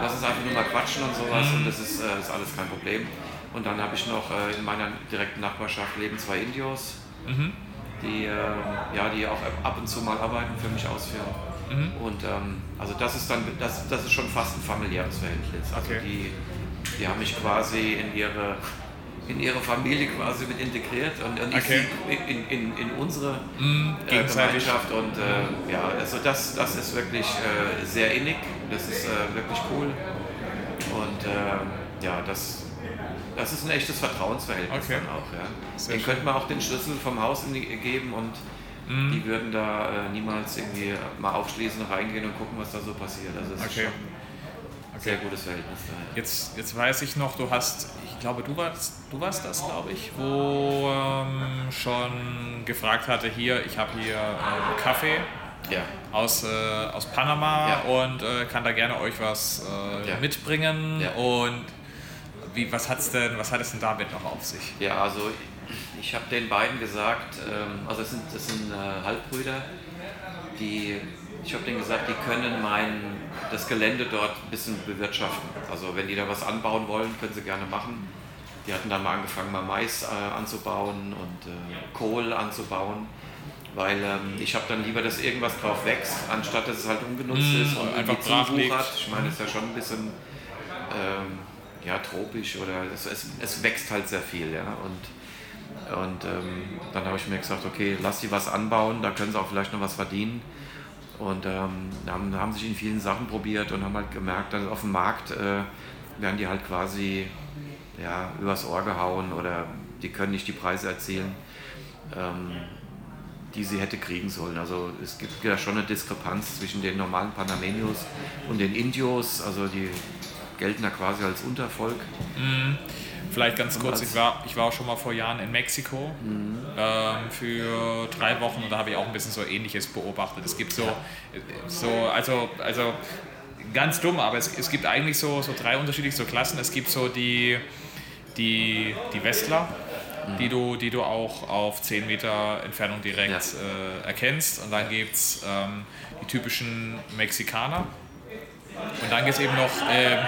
Lass uns einfach nur mal quatschen und sowas. Und das ist, äh, ist alles kein Problem. Und dann habe ich noch äh, in meiner direkten Nachbarschaft leben zwei Indios, mhm. die, äh, ja, die auch ab und zu mal Arbeiten für mich ausführen. Mhm. Und ähm, also das ist dann, das, das ist schon fast ein familiäres Verhältnis. Also okay. die, die haben mich quasi in ihre in ihre Familie quasi mit integriert und, und okay. in, in, in unsere mm, äh, Gemeinschaft. Und äh, ja, also das, das ist wirklich äh, sehr innig, das ist äh, wirklich cool. Und äh, ja, das, das ist ein echtes Vertrauensverhältnis okay. dann auch. Ja. Sehr den könnte man auch den Schlüssel vom Haus geben und mm. die würden da äh, niemals irgendwie mal aufschließen, reingehen und gucken, was da so passiert. Also das okay. ist schon ein sehr gutes Verhältnis da. Jetzt, jetzt weiß ich noch, du hast ich glaube, du warst, du warst das, glaube ich, wo ähm, schon gefragt hatte, hier, ich habe hier äh, Kaffee ja. aus, äh, aus Panama ja. und äh, kann da gerne euch was äh, ja. mitbringen. Und wie, was, hat's denn, was hat es denn damit noch auf sich? Ja, also ich habe den beiden gesagt, ähm, also das sind, das sind äh, Halbbrüder, die ich habe denen gesagt, die können mein, das Gelände dort ein bisschen bewirtschaften. Also wenn die da was anbauen wollen, können sie gerne machen. Die hatten dann mal angefangen, mal Mais äh, anzubauen und äh, Kohl anzubauen, weil ähm, ich habe dann lieber, dass irgendwas drauf wächst, anstatt dass es halt ungenutzt mmh, ist und einfach brach liegt. Ich meine, es ist ja schon ein bisschen ähm, ja, tropisch oder es, es, es, wächst halt sehr viel. Ja? Und, und ähm, dann habe ich mir gesagt, okay, lass sie was anbauen, da können sie auch vielleicht noch was verdienen. Und ähm, haben, haben sich in vielen Sachen probiert und haben halt gemerkt, dass auf dem Markt äh, werden die halt quasi ja, übers Ohr gehauen oder die können nicht die Preise erzielen, ähm, die sie hätte kriegen sollen. Also es gibt ja schon eine Diskrepanz zwischen den normalen Panamenios und den Indios, also die gelten da quasi als Untervolk. Mhm. Vielleicht ganz kurz, ich war, ich war auch schon mal vor Jahren in Mexiko mhm. ähm, für drei Wochen und da habe ich auch ein bisschen so Ähnliches beobachtet. Es gibt so, so also, also ganz dumm, aber es, es gibt eigentlich so, so drei unterschiedliche so Klassen. Es gibt so die, die, die Westler, mhm. die, du, die du auch auf 10 Meter Entfernung direkt ja. äh, erkennst. Und dann gibt es ähm, die typischen Mexikaner. Und dann gibt es eben noch äh,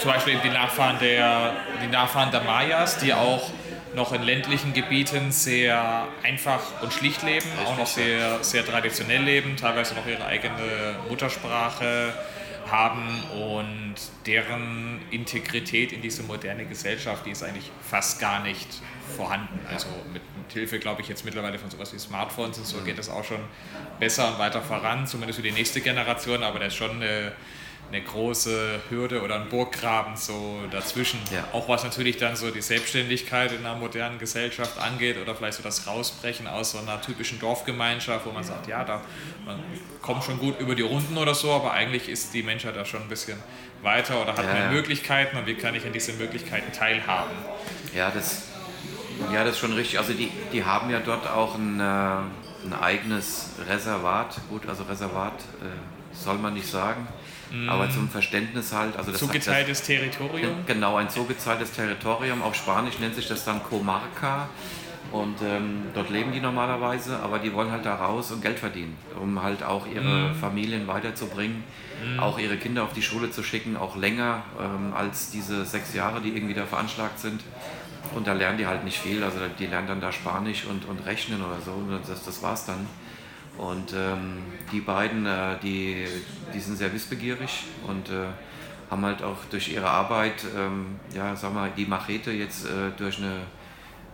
zum Beispiel die Nachfahren, der, die Nachfahren der Mayas, die auch noch in ländlichen Gebieten sehr einfach und schlicht leben, auch noch sehr, sehr traditionell leben, teilweise noch ihre eigene Muttersprache haben und deren Integrität in diese moderne Gesellschaft, die ist eigentlich fast gar nicht vorhanden. Also mit, mit Hilfe, glaube ich, jetzt mittlerweile von sowas wie Smartphones und so geht das auch schon besser und weiter voran, zumindest für die nächste Generation, aber da ist schon eine eine große Hürde oder ein Burggraben so dazwischen. Ja. Auch was natürlich dann so die Selbstständigkeit in einer modernen Gesellschaft angeht oder vielleicht so das Rausbrechen aus so einer typischen Dorfgemeinschaft, wo man sagt, ja, da man kommt schon gut über die Runden oder so, aber eigentlich ist die Menschheit da schon ein bisschen weiter oder hat ja, mehr ja. Möglichkeiten und wie kann ich an diese Möglichkeiten teilhaben? Ja, das, ja, das ist schon richtig. Also die, die haben ja dort auch ein, äh, ein eigenes Reservat. Gut, also Reservat äh, soll man nicht sagen aber zum Verständnis halt. Also das zugeteiltes das, Territorium? [LAUGHS] Genau, ein zugeteiltes Territorium. Auf Spanisch nennt sich das dann Comarca. Und ähm, dort leben die normalerweise, aber die wollen halt da raus und Geld verdienen, um halt auch ihre mm. Familien weiterzubringen, mm. auch ihre Kinder auf die Schule zu schicken, auch länger ähm, als diese sechs Jahre, die irgendwie da veranschlagt sind. Und da lernen die halt nicht viel, also die lernen dann da Spanisch und, und Rechnen oder so, und das, das war's dann. Und ähm, die beiden, äh, die, die sind sehr wissbegierig und äh, haben halt auch durch ihre Arbeit, ähm, ja, sag mal, die Machete jetzt äh, durch eine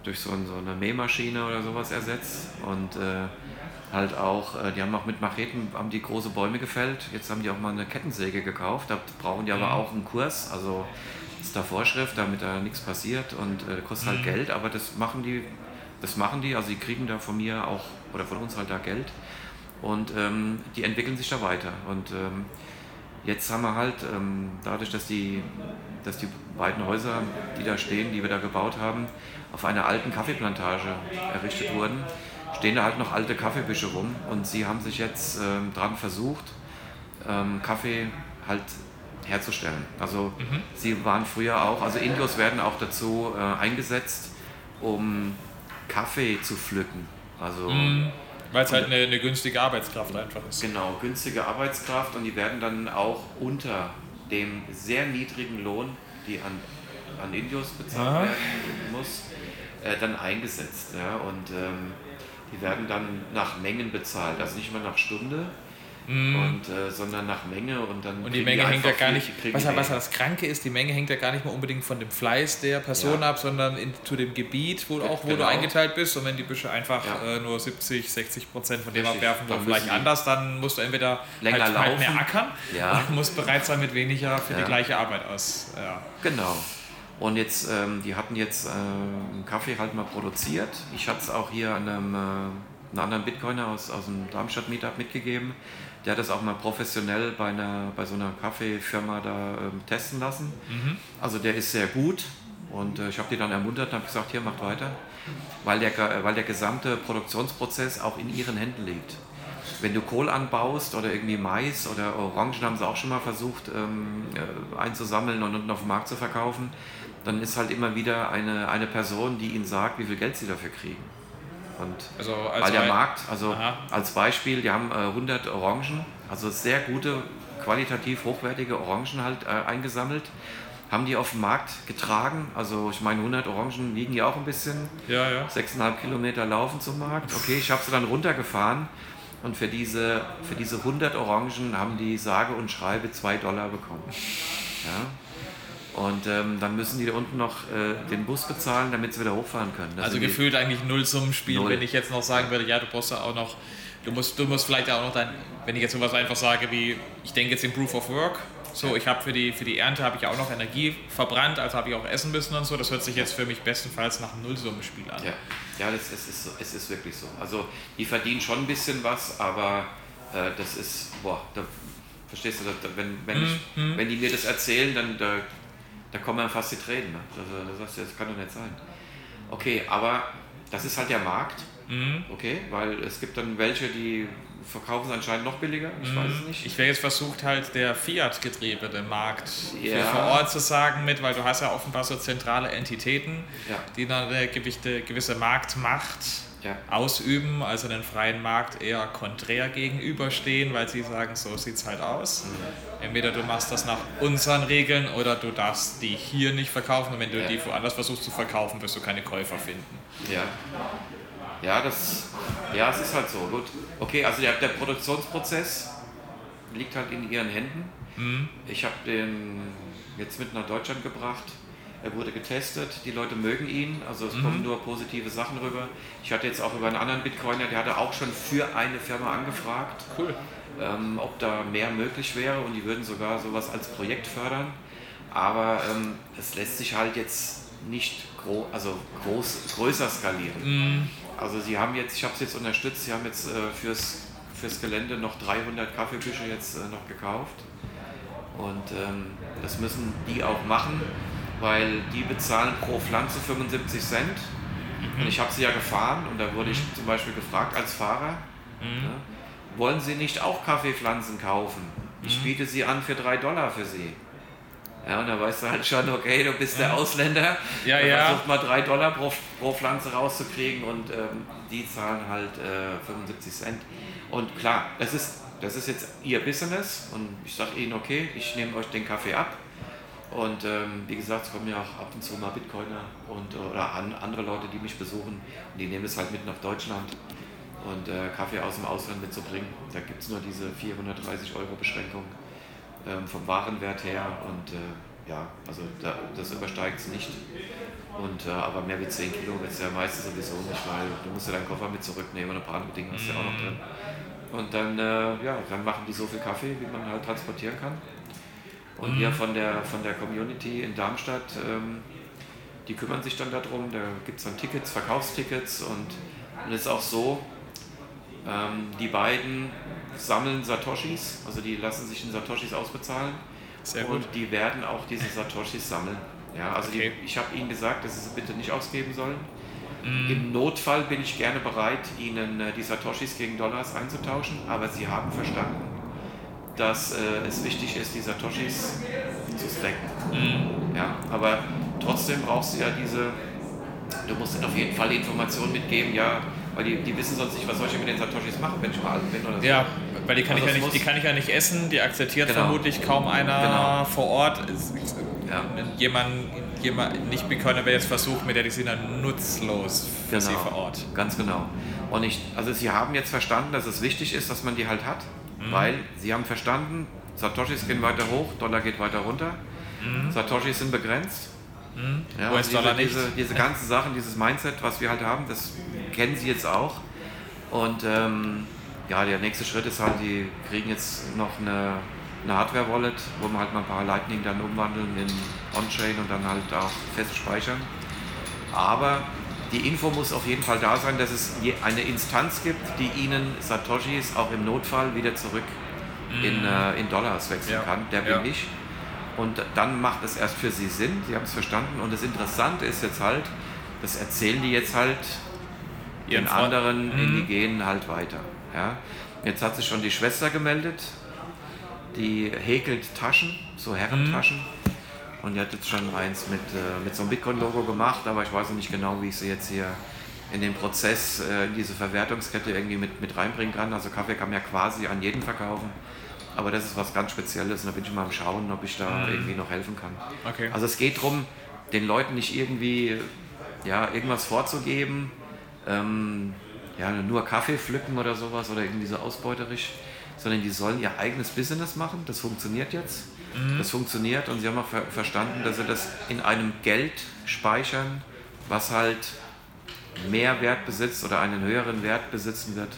durch so, so, eine Mähmaschine oder sowas ersetzt und äh, halt auch, äh, die haben auch mit Macheten, haben die große Bäume gefällt. Jetzt haben die auch mal eine Kettensäge gekauft, da brauchen die aber mhm. auch einen Kurs, also ist da Vorschrift, damit da nichts passiert und äh, kostet halt mhm. Geld, aber das machen die, das machen die, also die kriegen da von mir auch oder von uns halt da Geld und ähm, die entwickeln sich da weiter und ähm, jetzt haben wir halt ähm, dadurch, dass die, dass die beiden Häuser, die da stehen, die wir da gebaut haben, auf einer alten Kaffeeplantage errichtet wurden, stehen da halt noch alte Kaffeebüsche rum und sie haben sich jetzt ähm, daran versucht, ähm, Kaffee halt herzustellen. Also mhm. sie waren früher auch, also Indios werden auch dazu äh, eingesetzt, um Kaffee zu pflücken. Also mhm. Weil es halt eine, eine, günstige Arbeitskraft einfach ist. Genau, günstige Arbeitskraft und die werden dann auch unter dem sehr niedrigen Lohn, die an, an Indios bezahlt Aha. werden muss, äh, dann eingesetzt. Ja? Und ähm, die werden dann nach Mengen bezahlt, also nicht immer nach Stunde, Mm. Und, äh, sondern nach Menge und dann. Und die Menge die hängt ja gar nicht. Was, was das Kranke ist, die Menge hängt ja gar nicht mal unbedingt von dem Fleiß der Person ja. ab, sondern in, zu dem Gebiet, wo, auch, wo genau. du eingeteilt bist. Und wenn die Büsche einfach ja. äh, nur 70, 60 Prozent von dem abwerfen, dann vielleicht anders, dann musst du entweder länger halt, halt mehr ackern ja. [LAUGHS] und musst bereit sein, mit weniger für die gleiche Arbeit aus. Genau. Und jetzt, ähm, die hatten jetzt äh, einen Kaffee halt mal produziert. Ich hatte es auch hier an einem, äh, einem anderen Bitcoiner aus, aus dem Darmstadt Meetup mitgegeben. Der hat das auch mal professionell bei, einer, bei so einer Kaffeefirma da ähm, testen lassen. Mhm. Also der ist sehr gut und äh, ich habe die dann ermuntert und habe gesagt, hier macht weiter, weil der, äh, weil der gesamte Produktionsprozess auch in ihren Händen liegt. Wenn du Kohl anbaust oder irgendwie Mais oder Orangen haben sie auch schon mal versucht ähm, äh, einzusammeln und unten auf dem Markt zu verkaufen, dann ist halt immer wieder eine, eine Person, die ihnen sagt, wie viel Geld sie dafür kriegen. Und also weil der Markt, also Aha. als Beispiel, die haben äh, 100 Orangen, also sehr gute, qualitativ hochwertige Orangen halt äh, eingesammelt, haben die auf den Markt getragen. Also ich meine, 100 Orangen wiegen ja auch ein bisschen. Ja, ja. 6,5 Kilometer laufen zum Markt. Okay, ich habe sie dann runtergefahren und für diese, für diese 100 Orangen haben die sage und schreibe 2 Dollar bekommen. Ja. Und ähm, dann müssen die da unten noch äh, den Bus bezahlen, damit sie wieder hochfahren können. Das also gefühlt eigentlich null zum Spiel, null. wenn ich jetzt noch sagen würde, ja, du brauchst ja auch noch, du musst, du musst vielleicht auch noch dein, wenn ich jetzt sowas einfach sage wie, ich denke jetzt in Proof of Work, so, ich habe für die, für die Ernte habe ich auch noch Energie verbrannt, also habe ich auch essen müssen und so. Das hört sich jetzt für mich bestenfalls nach einem Nullsummenspiel an. Ja, ja das, es, ist so, es ist wirklich so. Also die verdienen schon ein bisschen was, aber äh, das ist, boah, da, verstehst du, da, wenn, wenn, ich, mhm. wenn die mir das erzählen, dann da, da kommen dann fast die Tränen. Ne? Also, das, das kann doch nicht sein. Okay, aber das ist halt der Markt. Mhm. Okay, weil es gibt dann welche, die verkaufen es anscheinend noch billiger. Ich mhm. weiß es nicht. Ich wäre jetzt versucht, halt der Fiat-getriebene Markt ja. vor Ort zu sagen mit, weil du hast ja offenbar so zentrale Entitäten, ja. die dann eine gewisse Marktmacht ja. ausüben, also den freien Markt eher konträr gegenüberstehen, weil sie sagen, so sieht es halt aus. Mhm. Entweder du machst das nach unseren Regeln oder du darfst die hier nicht verkaufen und wenn du ja. die woanders versuchst zu verkaufen, wirst du keine Käufer finden. Ja. Ja, das, ja, es ist halt so. Gut. Okay, also der, der Produktionsprozess liegt halt in ihren Händen. Mhm. Ich habe den jetzt mit nach Deutschland gebracht er wurde getestet, die Leute mögen ihn, also es mhm. kommen nur positive Sachen rüber. Ich hatte jetzt auch über einen anderen Bitcoiner, der hatte auch schon für eine Firma angefragt, cool. ähm, ob da mehr möglich wäre und die würden sogar sowas als Projekt fördern. Aber ähm, es lässt sich halt jetzt nicht gro also groß, größer skalieren. Mhm. Also sie haben jetzt, ich habe es jetzt unterstützt, sie haben jetzt äh, fürs, fürs Gelände noch 300 Kaffeebüsche jetzt äh, noch gekauft. Und ähm, das müssen die auch machen weil die bezahlen pro Pflanze 75 Cent. Mhm. Und ich habe sie ja gefahren und da wurde ich zum Beispiel gefragt als Fahrer, mhm. ne, wollen Sie nicht auch Kaffeepflanzen kaufen? Ich mhm. biete sie an für 3 Dollar für Sie. Ja, und da weißt du halt schon, okay, du bist der Ausländer. Ja, ja. Versucht mal 3 Dollar pro, pro Pflanze rauszukriegen und ähm, die zahlen halt äh, 75 Cent. Und klar, das ist, das ist jetzt ihr Business und ich sage ihnen, okay, ich nehme euch den Kaffee ab und ähm, wie gesagt, es kommen ja auch ab und zu mal Bitcoiner und, oder an, andere Leute, die mich besuchen und die nehmen es halt mit nach Deutschland. Und äh, Kaffee aus dem Ausland mitzubringen, da gibt es nur diese 430 Euro Beschränkung. ähm, vom Warenwert her und äh, ja, also da, das übersteigt es nicht. Und, äh, aber mehr wie 10 Kilo wird es ja meistens sowieso nicht, weil du musst ja deinen Koffer mit zurücknehmen und ein paar andere Dinge hast du ja auch noch drin. Und dann, äh, ja, dann machen die so viel Kaffee, wie man halt transportieren kann. Und mhm. wir von der, von der Community in Darmstadt, ähm, die kümmern sich dann darum, da gibt es dann Tickets, Verkaufstickets und, und es ist auch so, ähm, die beiden sammeln Satoshis, also die lassen sich in Satoshis ausbezahlen Sehr gut. und die werden auch diese Satoshis sammeln. Ja, also okay. die, ich habe ihnen gesagt, dass sie sie bitte nicht ausgeben sollen. Mm. Im Notfall bin ich gerne bereit, ihnen äh, die Satoshis gegen Dollars einzutauschen, aber sie haben verstanden, dass äh, es wichtig ist, die Satoshis zu stacken. Mm. Ja, aber trotzdem brauchst du ja diese, du musst ihnen auf jeden Fall Informationen mitgeben, ja, weil die, die wissen sonst nicht, was soll ich mit den Satoshis machen, wenn ich mal alt bin oder so. Ja, weil die kann, also ich, ja nicht, die kann ich ja nicht essen, die akzeptiert genau. vermutlich kaum einer genau. vor Ort. Ja. Jemand, jemand, nicht Bitcoiner, wer jetzt versucht, mit der die sind dann nutzlos für genau. sie vor Ort. Ganz genau. Und ich, also sie haben jetzt verstanden, dass es wichtig ist, dass man die halt hat, mhm. weil sie haben verstanden, Satoshis gehen weiter hoch, Dollar geht weiter runter. Mhm. Satoshis sind begrenzt. Mhm. Ja, US-Dollar diese, diese, diese ganzen Sachen, dieses Mindset, was wir halt haben, das kennen sie jetzt auch. Und ähm, ja, der nächste Schritt ist halt, die kriegen jetzt noch eine, eine Hardware-Wallet, wo wir halt mal ein paar Lightning dann umwandeln in On-Chain und dann halt auch fest speichern. Aber die Info muss auf jeden Fall da sein, dass es eine Instanz gibt, die ihnen Satoshis auch im Notfall wieder zurück in, mhm. äh, in Dollars wechseln ja. kann. Der bin ja. ich. Und dann macht es erst für sie Sinn, sie haben es verstanden. Und das Interessante ist jetzt halt, das erzählen die jetzt halt ihren den anderen mhm. Indigenen halt weiter. Ja? Jetzt hat sich schon die Schwester gemeldet, die häkelt Taschen, so Herrentaschen. Mhm. Und die hat jetzt schon eins mit, äh, mit so einem Bitcoin-Logo gemacht, aber ich weiß noch nicht genau, wie ich sie jetzt hier in den Prozess, äh, in diese Verwertungskette irgendwie mit, mit reinbringen kann. Also Kaffee kann man ja quasi an jeden verkaufen. Aber das ist was ganz Spezielles und da bin ich mal am Schauen, ob ich da mhm. irgendwie noch helfen kann. Okay. Also es geht darum, den Leuten nicht irgendwie ja, irgendwas vorzugeben, ähm, ja, nur Kaffee pflücken oder sowas oder irgendwie so ausbeuterisch, sondern die sollen ihr eigenes Business machen. Das funktioniert jetzt. Mhm. Das funktioniert und sie haben auch ver verstanden, dass sie das in einem Geld speichern, was halt mehr Wert besitzt oder einen höheren Wert besitzen wird,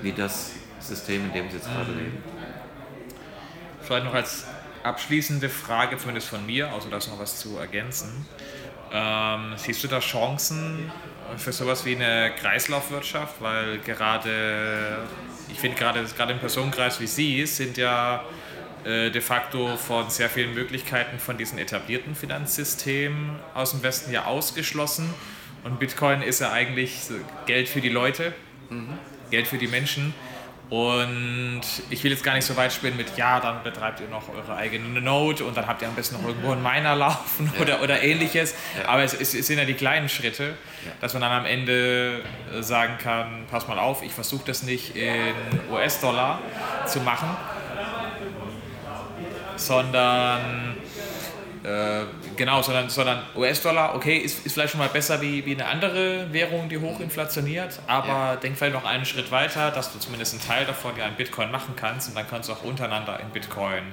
wie das System, in dem sie jetzt mhm. gerade leben. Vielleicht noch als abschließende Frage, zumindest von mir, außer das noch was zu ergänzen. Ähm, siehst du da Chancen für sowas wie eine Kreislaufwirtschaft, weil gerade, ich finde gerade, gerade im Personenkreis wie Sie sind ja de facto von sehr vielen Möglichkeiten von diesen etablierten Finanzsystemen aus dem Westen ja ausgeschlossen. Und Bitcoin ist ja eigentlich Geld für die Leute, mhm. Geld für die Menschen. Und ich will jetzt gar nicht so weit spielen mit, ja, dann betreibt ihr noch eure eigene Node und dann habt ihr am besten noch irgendwo einen Miner laufen ja. oder, oder ähnliches. Ja. Aber es, es, sind ja die kleinen Schritte, ja. dass man dann am Ende äh, sagen kann, pass mal auf, ich versuche das nicht in US-Dollar zu machen, sondern äh, genau, sondern, sondern US-Dollar, okay, ist, ist vielleicht schon mal besser wie, wie eine andere Währung, die hochinflationiert, aber ja. denk vielleicht noch einen Schritt weiter, dass du zumindest einen Teil davon ja in Bitcoin machen kannst und dann kannst du auch untereinander in Bitcoin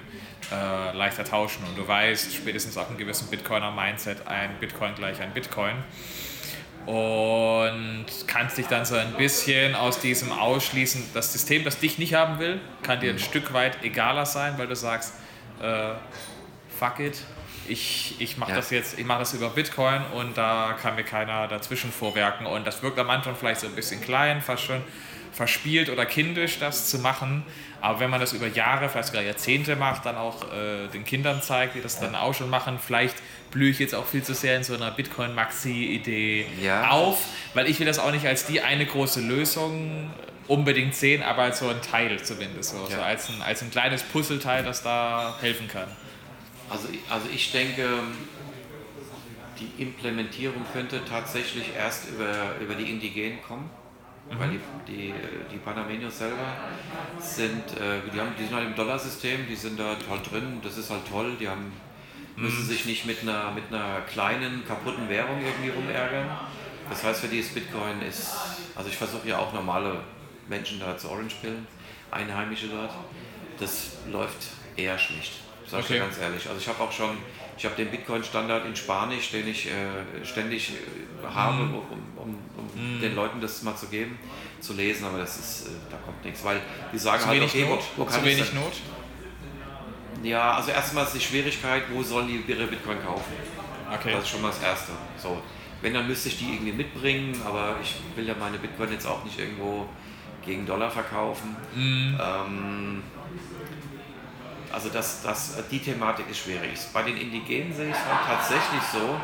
äh, leichter tauschen und du weißt spätestens auf einem gewissen Bitcoiner-Mindset, ein Bitcoin gleich ein Bitcoin und kannst dich dann so ein bisschen aus diesem Ausschließen, das System, das dich nicht haben will, kann dir ein mhm. Stück weit egaler sein, weil du sagst, äh, fuck it, ich, ich mache ja. das jetzt, ich mache das über Bitcoin und da kann mir keiner dazwischen vorwerken. Und das wirkt am Anfang vielleicht so ein bisschen klein, fast schon verspielt oder kindisch, das zu machen. Aber wenn man das über Jahre, vielleicht sogar Jahrzehnte macht, dann auch äh, den Kindern zeigt, die das dann auch schon machen, vielleicht blühe ich jetzt auch viel zu sehr in so einer Bitcoin-Maxi-Idee ja. auf, weil ich will das auch nicht als die eine große Lösung unbedingt sehen, aber als so ein Teil zumindest, so, ja. so als, ein, als ein kleines Puzzleteil, das da helfen kann. Also, also ich denke, die Implementierung könnte tatsächlich erst über, über die Indigenen kommen. Mhm. Weil die, die, die Panamenios selber sind, äh, die, haben, die sind halt im Dollarsystem, die sind da toll drin, das ist halt toll, die haben, mhm. müssen sich nicht mit einer, mit einer kleinen, kaputten Währung irgendwie rumärgern. Das heißt, für die ist Bitcoin ist, also ich versuche ja auch normale Menschen da zu Orange pillen, Einheimische dort, das läuft eher schlecht sag okay. ich dir ganz ehrlich. Also ich habe auch schon, ich habe den Bitcoin-Standard in Spanisch, den ich äh, ständig äh, habe, mm. um, um, um mm. den Leuten das mal zu geben, zu lesen, aber das ist, äh, da kommt nichts, weil die sagen zu halt, wenig okay, Not? wo, wo kann zu wenig Not? Ja, also erstmal ist die Schwierigkeit, wo sollen die ihre Bitcoin kaufen? Okay. Das ist schon mal das Erste. So, wenn, dann müsste ich die irgendwie mitbringen, aber ich will ja meine Bitcoin jetzt auch nicht irgendwo gegen Dollar verkaufen. Mm. Ähm, also das, das, die Thematik ist schwierig. Bei den Indigenen sehe ich es halt tatsächlich so,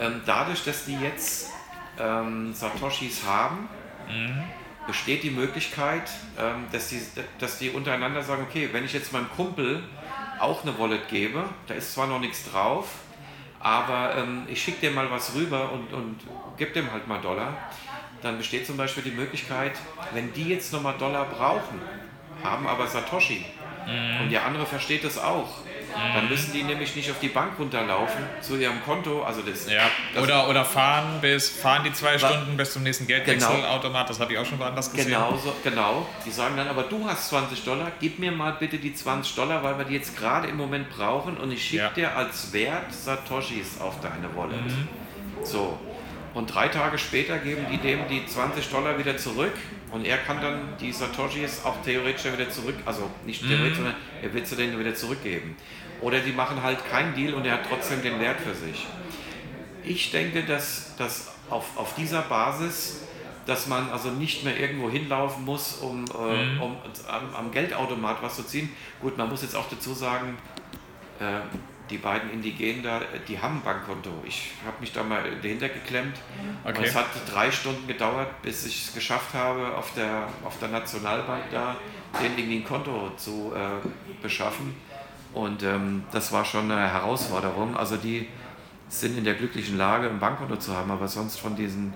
ähm, dadurch, dass die jetzt ähm, Satoshis haben, mhm. besteht die Möglichkeit, ähm, dass, die, dass die untereinander sagen, okay, wenn ich jetzt meinem Kumpel auch eine Wallet gebe, da ist zwar noch nichts drauf, aber ähm, ich schicke dir mal was rüber und, und gebe dem halt mal Dollar, dann besteht zum Beispiel die Möglichkeit, wenn die jetzt nochmal Dollar brauchen, haben aber Satoshi mhm. und der andere versteht das auch, dann müssen die nämlich nicht auf die Bank runterlaufen zu ihrem Konto. Also das, ja. das oder, oder fahren bis fahren die zwei Stunden bis zum nächsten Geldwechselautomat. Genau. Das habe ich auch schon woanders gesehen. Genau, so, genau. Die sagen dann, aber du hast 20 Dollar, gib mir mal bitte die 20 Dollar, weil wir die jetzt gerade im Moment brauchen und ich schicke ja. dir als Wert Satoshis auf deine Wallet. Mhm. So. Und drei Tage später geben die dem die 20 Dollar wieder zurück und er kann dann die Satoshis auch theoretisch wieder zurück, also nicht theoretisch, mhm. sondern er wird sie denen wieder zurückgeben. Oder die machen halt keinen Deal und er hat trotzdem den Wert für sich. Ich denke, dass, dass auf, auf dieser Basis, dass man also nicht mehr irgendwo hinlaufen muss, um, äh, mhm. um am, am, Geldautomat was zu ziehen. Gut, man muss jetzt auch dazu sagen, äh, die beiden Indigenen da, die haben ein Bankkonto. Ich habe mich da mal dahinter geklemmt. Okay. Und es hat drei Stunden gedauert, bis ich es geschafft habe, auf der, auf der Nationalbank da denen irgendwie ein Konto zu äh, beschaffen. Und ähm, das war schon eine Herausforderung. Also die sind in der glücklichen Lage, ein Bankkonto zu haben, aber sonst von diesen,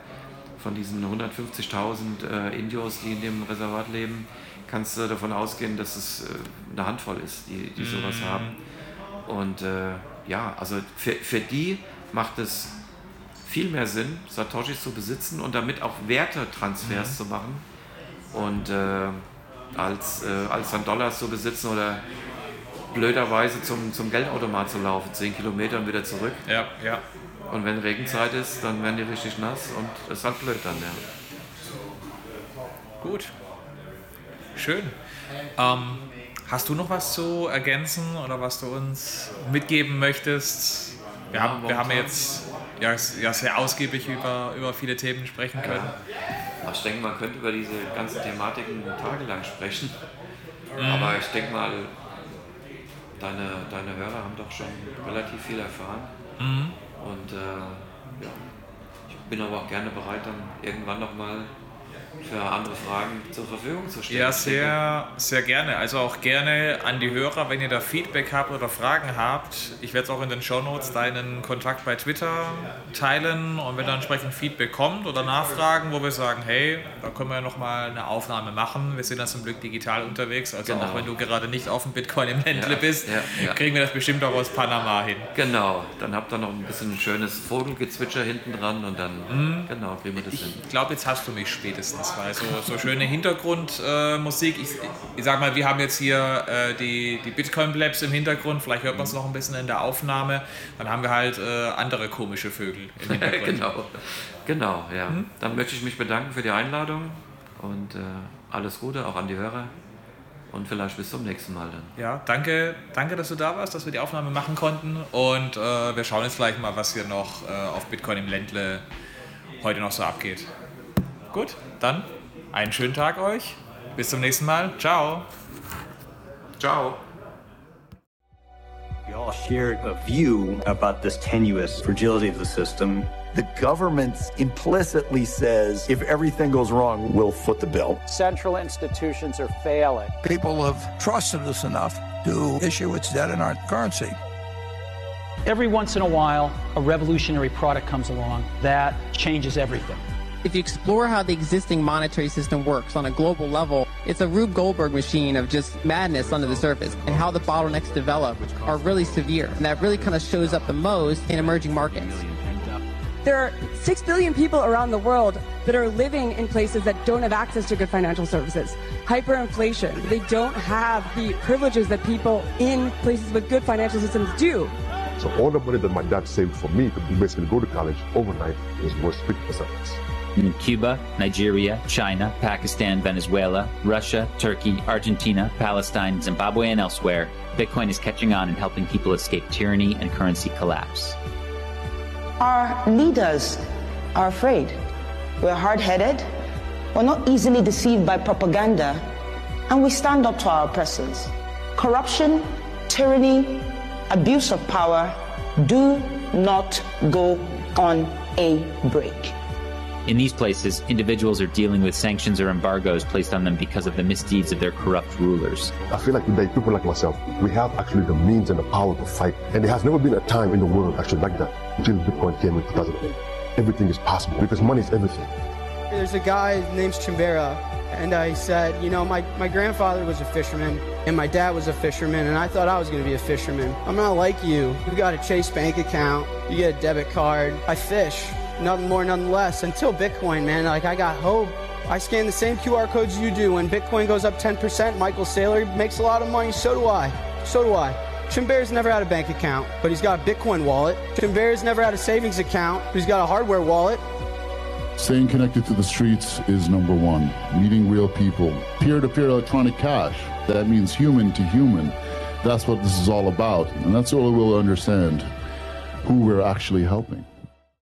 von diesen 150.000 äh, Indios, die in dem Reservat leben, kannst du davon ausgehen, dass es äh, eine Handvoll ist, die, die sowas mm. haben. Und äh, ja, also für, für die macht es viel mehr Sinn, Satoshis zu besitzen und damit auch Wertetransfers mhm. zu machen und äh, als, äh, als dann Dollars zu besitzen oder blöderweise zum, zum Geldautomat zu laufen, 10 Kilometer und wieder zurück. Ja, ja. Und wenn Regenzeit ist, dann werden die richtig nass und das ist halt blöd dann, ja. Gut. Schön. Ähm, hast du noch was zu ergänzen oder was du uns mitgeben möchtest? Wir, ja, haben, wir haben jetzt ja, ja, sehr ausgiebig über, über viele Themen sprechen können. Ja. Ich denke, man könnte über diese ganzen Thematiken tagelang sprechen. Mhm. Aber ich denke mal, deine, deine Hörer haben doch schon relativ viel erfahren. Mhm. Und äh, ja, ich bin aber auch gerne bereit, dann irgendwann nochmal für andere Fragen zur Verfügung zu stellen. Ja, sehr, sehr gerne. Also auch gerne an die Hörer, wenn ihr da Feedback habt oder Fragen habt. Ich werde es auch in den Show Notes deinen Kontakt bei Twitter teilen und wenn da entsprechend Feedback kommt oder Nachfragen, wo wir sagen, hey, da können wir ja nochmal eine Aufnahme machen. Wir sind da zum Glück digital unterwegs, also genau. auch wenn du gerade nicht auf dem Bitcoin im Ländle ja, bist, ja, kriegen wir das bestimmt auch aus Panama hin. Genau, dann habt ihr noch ein bisschen schönes Vogelgezwitscher hinten dran und dann, mhm. genau, kriegen wir das ich hin. Ich glaube, jetzt hast du mich spätestens weil so, so schöne Hintergrundmusik. Äh, ich, ich sag mal, wir haben jetzt hier äh, die, die Bitcoin Blabs im Hintergrund, vielleicht hört man es noch ein bisschen in der Aufnahme. Dann haben wir halt äh, andere komische Vögel im Hintergrund. [LAUGHS] genau, genau, ja. Hm? Dann möchte ich mich bedanken für die Einladung und äh, alles Gute auch an die Hörer. Und vielleicht bis zum nächsten Mal dann. Ja, danke, danke, dass du da warst, dass wir die Aufnahme machen konnten. Und äh, wir schauen jetzt gleich mal, was hier noch äh, auf Bitcoin im Ländle heute noch so abgeht. Gut, dann einen schönen Tag euch. Bis zum nächsten Mal. Ciao. Ciao. We all shared a view about this tenuous fragility of the system. The government implicitly says if everything goes wrong, we'll foot the bill. Central institutions are failing. People have trusted us enough to issue its debt in our currency. Every once in a while, a revolutionary product comes along that changes everything. If you explore how the existing monetary system works on a global level, it's a Rube Goldberg machine of just madness under the surface. And how the bottlenecks develop are really severe. And that really kind of shows up the most in emerging markets. There are 6 billion people around the world that are living in places that don't have access to good financial services. Hyperinflation. They don't have the privileges that people in places with good financial systems do. So all the money that my dad saved for me to basically go to college overnight is worth 50% in Cuba, Nigeria, China, Pakistan, Venezuela, Russia, Turkey, Argentina, Palestine, Zimbabwe, and elsewhere, Bitcoin is catching on and helping people escape tyranny and currency collapse. Our leaders are afraid. We're hard headed, we're not easily deceived by propaganda, and we stand up to our oppressors. Corruption, tyranny, abuse of power do not go on a break. In these places, individuals are dealing with sanctions or embargoes placed on them because of the misdeeds of their corrupt rulers. I feel like today, people like myself, we have actually the means and the power to fight. And there has never been a time in the world actually like that until Bitcoin came in 2008. Everything is possible because money is everything. There's a guy, his name's Chimbera, and I said, you know, my, my grandfather was a fisherman and my dad was a fisherman, and I thought I was going to be a fisherman. I'm not like you. You got a Chase bank account, you get a debit card. I fish nothing more, nothing less. Until Bitcoin, man, like I got hope. I scan the same QR codes you do. When Bitcoin goes up 10%, Michael Saylor makes a lot of money. So do I. So do I. Chimbear's never had a bank account, but he's got a Bitcoin wallet. Chimbear's never had a savings account, but he's got a hardware wallet. Staying connected to the streets is number one. Meeting real people. Peer to peer electronic cash. That means human to human. That's what this is all about. And that's all we'll understand who we're actually helping.